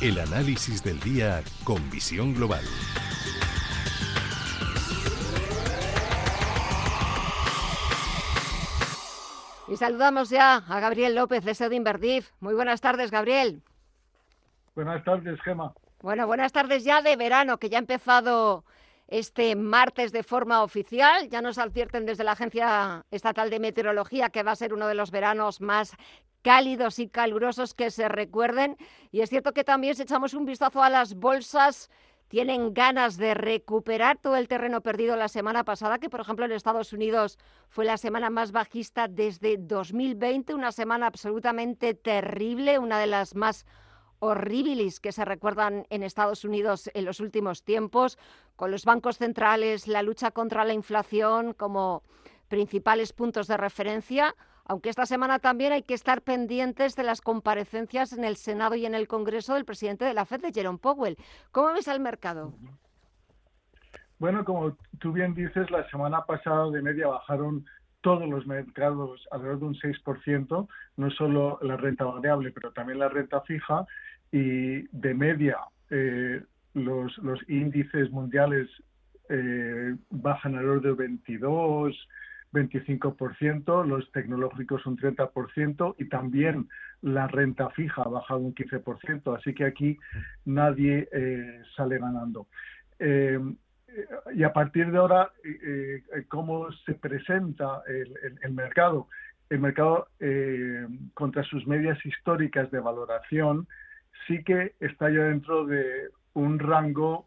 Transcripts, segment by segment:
El análisis del día con visión global. Y saludamos ya a Gabriel López de Sed Inverdif. Muy buenas tardes, Gabriel. Buenas tardes, Gema. Bueno, buenas tardes ya de verano, que ya ha empezado este martes de forma oficial. Ya nos advierten desde la Agencia Estatal de Meteorología que va a ser uno de los veranos más cálidos y calurosos que se recuerden. Y es cierto que también si echamos un vistazo a las bolsas tienen ganas de recuperar todo el terreno perdido la semana pasada, que por ejemplo en Estados Unidos fue la semana más bajista desde 2020, una semana absolutamente terrible, una de las más horribles que se recuerdan en Estados Unidos en los últimos tiempos, con los bancos centrales, la lucha contra la inflación como principales puntos de referencia aunque esta semana también hay que estar pendientes de las comparecencias en el Senado y en el Congreso del presidente de la FED, de Jerome Powell. ¿Cómo ves al mercado? Bueno, como tú bien dices, la semana pasada de media bajaron todos los mercados alrededor de un 6%, no solo la renta variable, pero también la renta fija, y de media eh, los, los índices mundiales eh, bajan alrededor de 22, 25%, los tecnológicos un 30% y también la renta fija ha bajado un 15%, así que aquí nadie eh, sale ganando. Eh, y a partir de ahora, eh, ¿cómo se presenta el, mercado? El mercado, contra sus medias históricas de valoración, sí que está ya dentro de un rango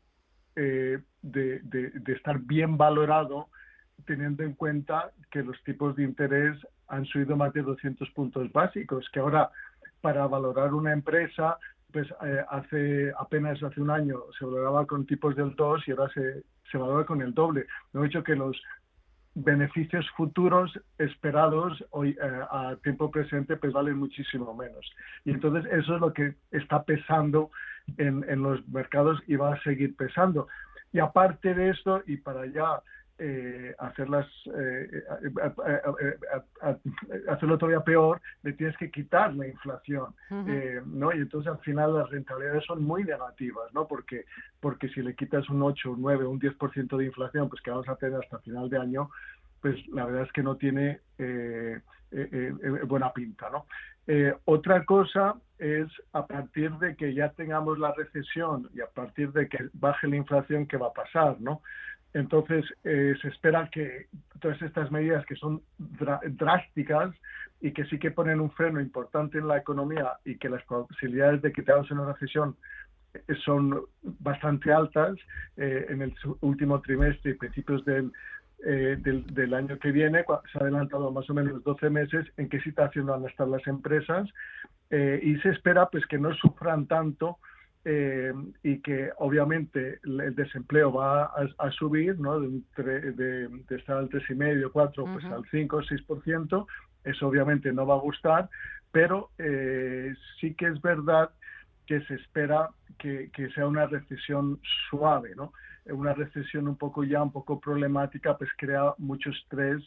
de, de estar bien valorado teniendo en cuenta que los tipos de interés han subido más de 200 puntos básicos, que ahora para valorar una empresa, pues eh, hace apenas hace un año se valoraba con tipos del 2 y ahora se, se valora con el doble. Lo he dicho que los beneficios futuros esperados hoy eh, a tiempo presente pues valen muchísimo menos. Y entonces eso es lo que está pesando en, en los mercados y va a seguir pesando. Y aparte de esto, y para ya eh, hacerlas eh, hacerlo todavía peor, le tienes que quitar la inflación, eh, ¿no? Y entonces al final las rentabilidades son muy negativas, ¿no? Porque, porque si le quitas un 8, un 9, un 10% de inflación, pues que vamos a tener hasta final de año, pues la verdad es que no tiene buena pinta, ¿no? otra cosa es a partir de que ya tengamos la recesión y a partir de que baje la inflación, ¿qué va a pasar, no? Entonces, eh, se espera que todas estas medidas que son drásticas y que sí que ponen un freno importante en la economía y que las posibilidades de que tengamos una recesión eh, son bastante altas eh, en el último trimestre y principios del, del, año que viene, se ha adelantado más o menos 12 meses en qué situación van a estar las empresas y se espera pues que no sufran tanto eh, y que obviamente el desempleo va a, subir, ¿no? De, de, de, estar al 3,5, 4, pues al 5 o 6%, eso obviamente no va a gustar, pero eh, sí que es verdad que se espera que, que, sea una recesión suave, ¿no? Una recesión un poco ya un poco problemática, pues crea mucho estrés,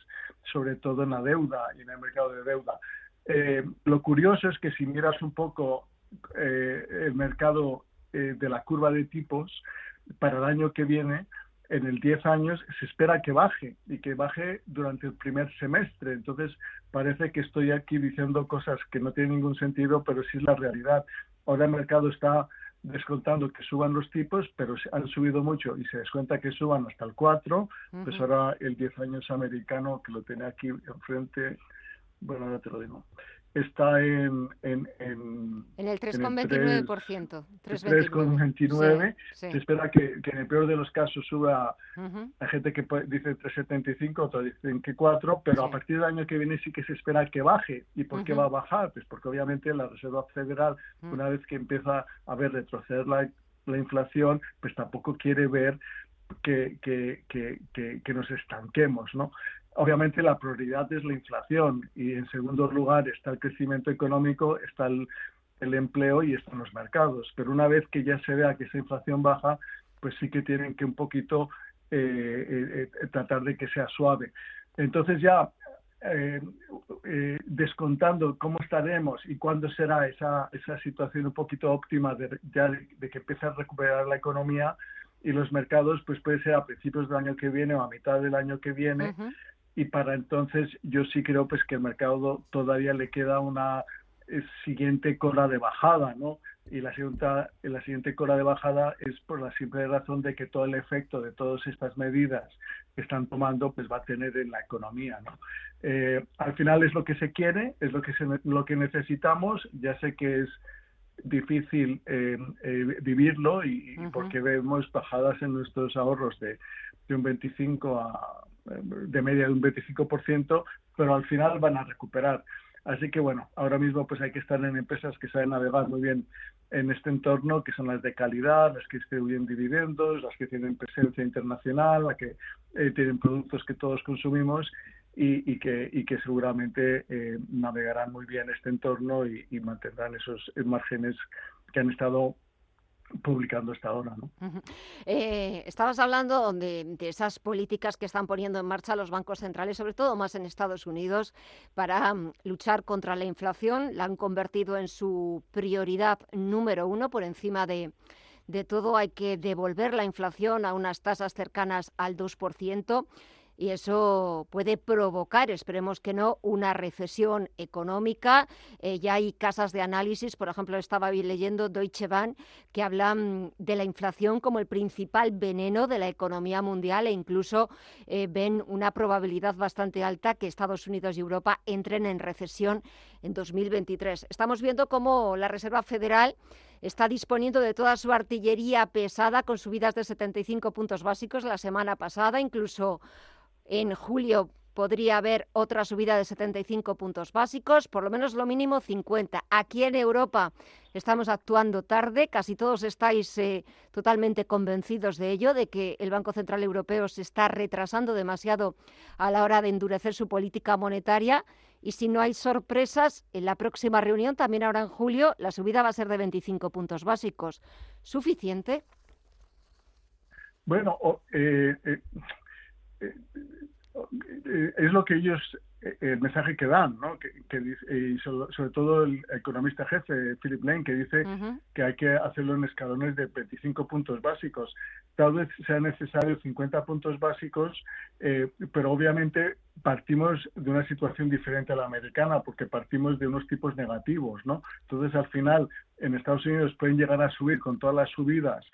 sobre todo en la deuda y en el mercado de deuda. Eh, lo curioso es que si miras un poco eh, el mercado eh, de la curva de tipos para el año que viene, en el 10 años, se espera que baje y que baje durante el primer semestre. Entonces, parece que estoy aquí diciendo cosas que no tienen ningún sentido, pero sí es la realidad. Ahora el mercado está descontando que suban los tipos, pero han subido mucho y se descuenta que suban hasta el 4, pues ahora el 10 años americano, que lo tiene aquí enfrente, bueno, ahora te lo digo, está en... En, en, en el 3,29%. 3,29. Se espera que, que, en el peor de los casos suba, hay gente que dice 3,75, otros dicen que 4, pero a partir del año que viene sí que se espera que baje. ¿Y por qué va a bajar? Pues porque obviamente la Reserva Federal, una vez que empieza a ver retroceder la, la inflación, pues tampoco quiere ver que, que, que, que, nos estanquemos, ¿no? Obviamente la prioridad es la inflación y en segundo lugar está el crecimiento económico, está el, empleo y están los mercados. Pero una vez que ya se vea que esa inflación baja, pues sí que tienen que un poquito eh, eh, eh, tratar de que sea suave. Entonces ya eh, eh, descontando cómo estaremos y cuándo será esa, esa situación un poquito óptima de, ya de, que empiece a recuperar la economía y los mercados, pues puede ser a principios del año que viene o a mitad del año que viene. Y para entonces yo sí creo pues que el mercado todavía le queda una siguiente cola de bajada, ¿no? Y la siguiente, la siguiente cola de bajada es por la simple razón de que todo el efecto de todas estas medidas que están tomando, pues va a tener en la economía, ¿no? Eh, al final es lo que se quiere, es lo que, se, lo que necesitamos. Ya sé que es difícil eh, eh, vivirlo y, porque vemos bajadas en nuestros ahorros de, de un 25 a de media de un 25%, pero al final van a recuperar. Así que bueno, ahora mismo pues hay que estar en empresas que saben navegar muy bien en este entorno, que son las de calidad, las que distribuyen dividendos, las que tienen presencia internacional, las que eh, tienen productos que todos consumimos y, que, seguramente eh, navegarán muy bien este entorno y mantendrán esos márgenes que han estado publicando esta hora. ¿no? Eh, estabas hablando de, esas políticas que están poniendo en marcha los bancos centrales, sobre todo más en Estados Unidos, para mm, luchar contra la inflación. La han convertido en su prioridad número uno por encima de, de todo. Hay que devolver la inflación a unas tasas cercanas al 2% y eso puede provocar, esperemos que no, una recesión económica. Eh, ya hay casas de análisis, por ejemplo, estaba leyendo Deutsche Bank, que hablan de la inflación como el principal veneno de la economía mundial e incluso eh, ven una probabilidad bastante alta que Estados Unidos y Europa entren en recesión en 2023. Estamos viendo cómo la Reserva Federal está disponiendo de toda su artillería pesada con subidas de 75 puntos básicos la semana pasada, incluso en julio podría haber otra subida de 75 puntos básicos, por lo menos lo mínimo 50. Aquí en Europa estamos actuando tarde, casi todos estáis eh, totalmente convencidos de ello, de que el Banco Central Europeo se está retrasando demasiado a la hora de endurecer su política monetaria. Y si no hay sorpresas, en la próxima reunión, también ahora en julio, la subida va a ser de 25 puntos básicos. ¿Suficiente? Bueno, eh, eh, es lo que ellos, eh, el mensaje que dan, ¿no? Que, y sobre, todo el economista jefe, Philip Lane, que dice que hay que hacerlo en escalones de 25 puntos básicos. Tal vez sea necesario 50 puntos básicos, eh, pero obviamente partimos de una situación diferente a la americana, porque partimos de unos tipos negativos, ¿no? Entonces, al final, en Estados Unidos pueden llegar a subir con todas las subidas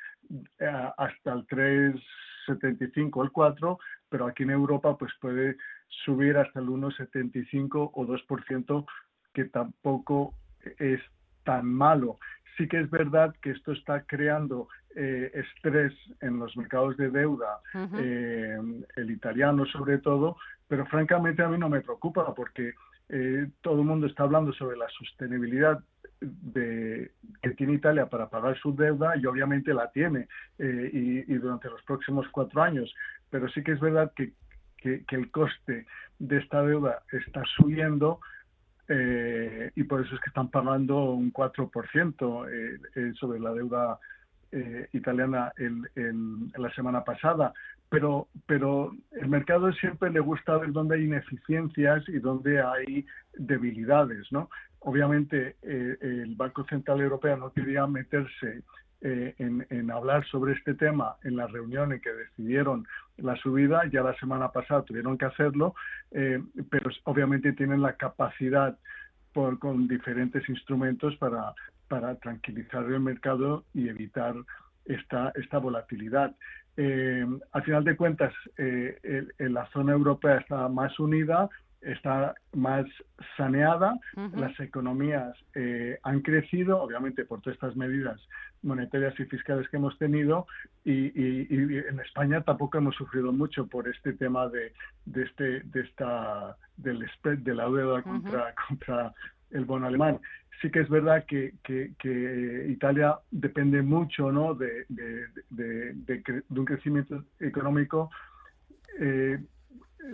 hasta el 3 75 el 4, pero aquí en Europa pues puede subir hasta el 1,75 o 2%, que tampoco es tan malo. Sí que es verdad que esto está creando eh, estrés en los mercados de deuda, eh, el italiano sobre todo, pero francamente a mí no me preocupa porque eh, todo el mundo está hablando sobre la sostenibilidad que tiene Italia para pagar su deuda y obviamente la tiene eh, y, durante los próximos cuatro años. Pero sí que es verdad que, que, el coste de esta deuda está subiendo eh, y por eso es que están pagando un 4% eh, sobre la deuda italiana el, la semana pasada. Pero, pero el mercado siempre le gusta ver dónde hay ineficiencias y dónde hay debilidades, ¿no? obviamente eh, el Banco Central Europeo no quería meterse eh, en, hablar sobre este tema en la reunión en que decidieron la subida, ya la semana pasada tuvieron que hacerlo, eh, pero obviamente tienen la capacidad por, con diferentes instrumentos para, tranquilizar el mercado y evitar esta volatilidad. Al final de cuentas, en la zona europea está más unida, está más saneada, las economías eh, han crecido, obviamente por todas estas medidas monetarias y fiscales que hemos tenido, y, en España tampoco hemos sufrido mucho por este tema de, de este de esta del spread de la deuda contra contra el bono alemán. Sí que es verdad que, que, Italia depende mucho ¿no? de, de, de un crecimiento económico eh,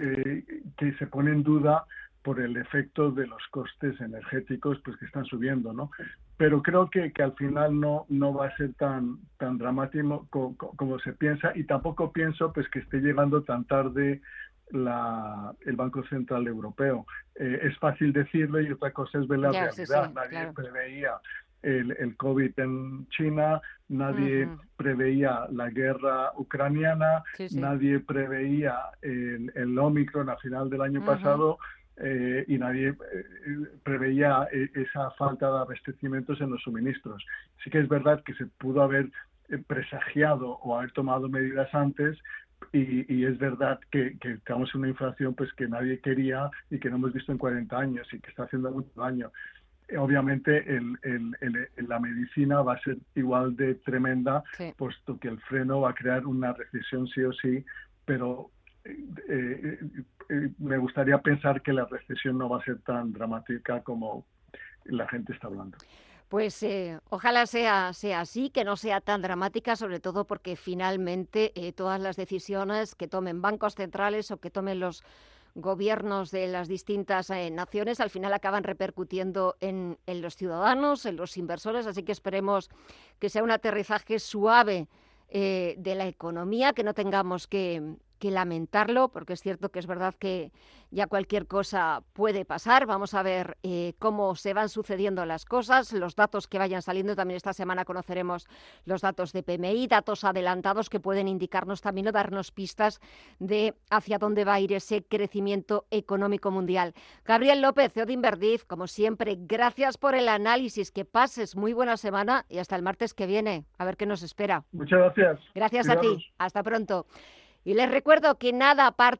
eh, que se pone en duda por el efecto de los costes energéticos pues que están subiendo, ¿no? Pero creo que, que al final no, no va a ser tan, tan dramático como, se piensa y tampoco pienso pues que esté llegando tan tarde el Banco Central Europeo. Eh, es fácil decirlo y otra cosa es ver la realidad. Nadie preveía el, el, COVID en China, nadie preveía la guerra ucraniana, nadie preveía el, el, Omicron a final del año pasado. Eh, y nadie eh, preveía esa falta de abastecimientos en los suministros. Sí que es verdad que se pudo haber presagiado o haber tomado medidas antes, y, es verdad que, que, estamos en una inflación pues que nadie quería y que no hemos visto en 40 años y que está haciendo mucho daño. Obviamente el, el, la medicina va a ser igual de tremenda, puesto que el freno va a crear una recesión sí o sí, pero eh, eh, eh, me gustaría pensar que la recesión no va a ser tan dramática como la gente está hablando. Pues eh, ojalá sea, sea así, que no sea tan dramática, sobre todo porque finalmente eh, todas las decisiones que tomen bancos centrales o que tomen los gobiernos de las distintas eh, naciones al final acaban repercutiendo en, en, los ciudadanos, en los inversores, así que esperemos que sea un aterrizaje suave de la economía, que no tengamos que, que lamentarlo, porque es cierto que es verdad que ya cualquier cosa puede pasar. Vamos a ver eh, cómo se van sucediendo las cosas, los datos que vayan saliendo. También esta semana conoceremos los datos de PMI, datos adelantados que pueden indicarnos también o darnos pistas de hacia dónde va a ir ese crecimiento económico mundial. Gabriel López, CEO de Inverdiz, como siempre, gracias por el análisis. Que pases muy buena semana y hasta el martes que viene. A ver qué nos espera. Muchas gracias. Gracias a ti. Hasta pronto. Y les recuerdo que nada, a partir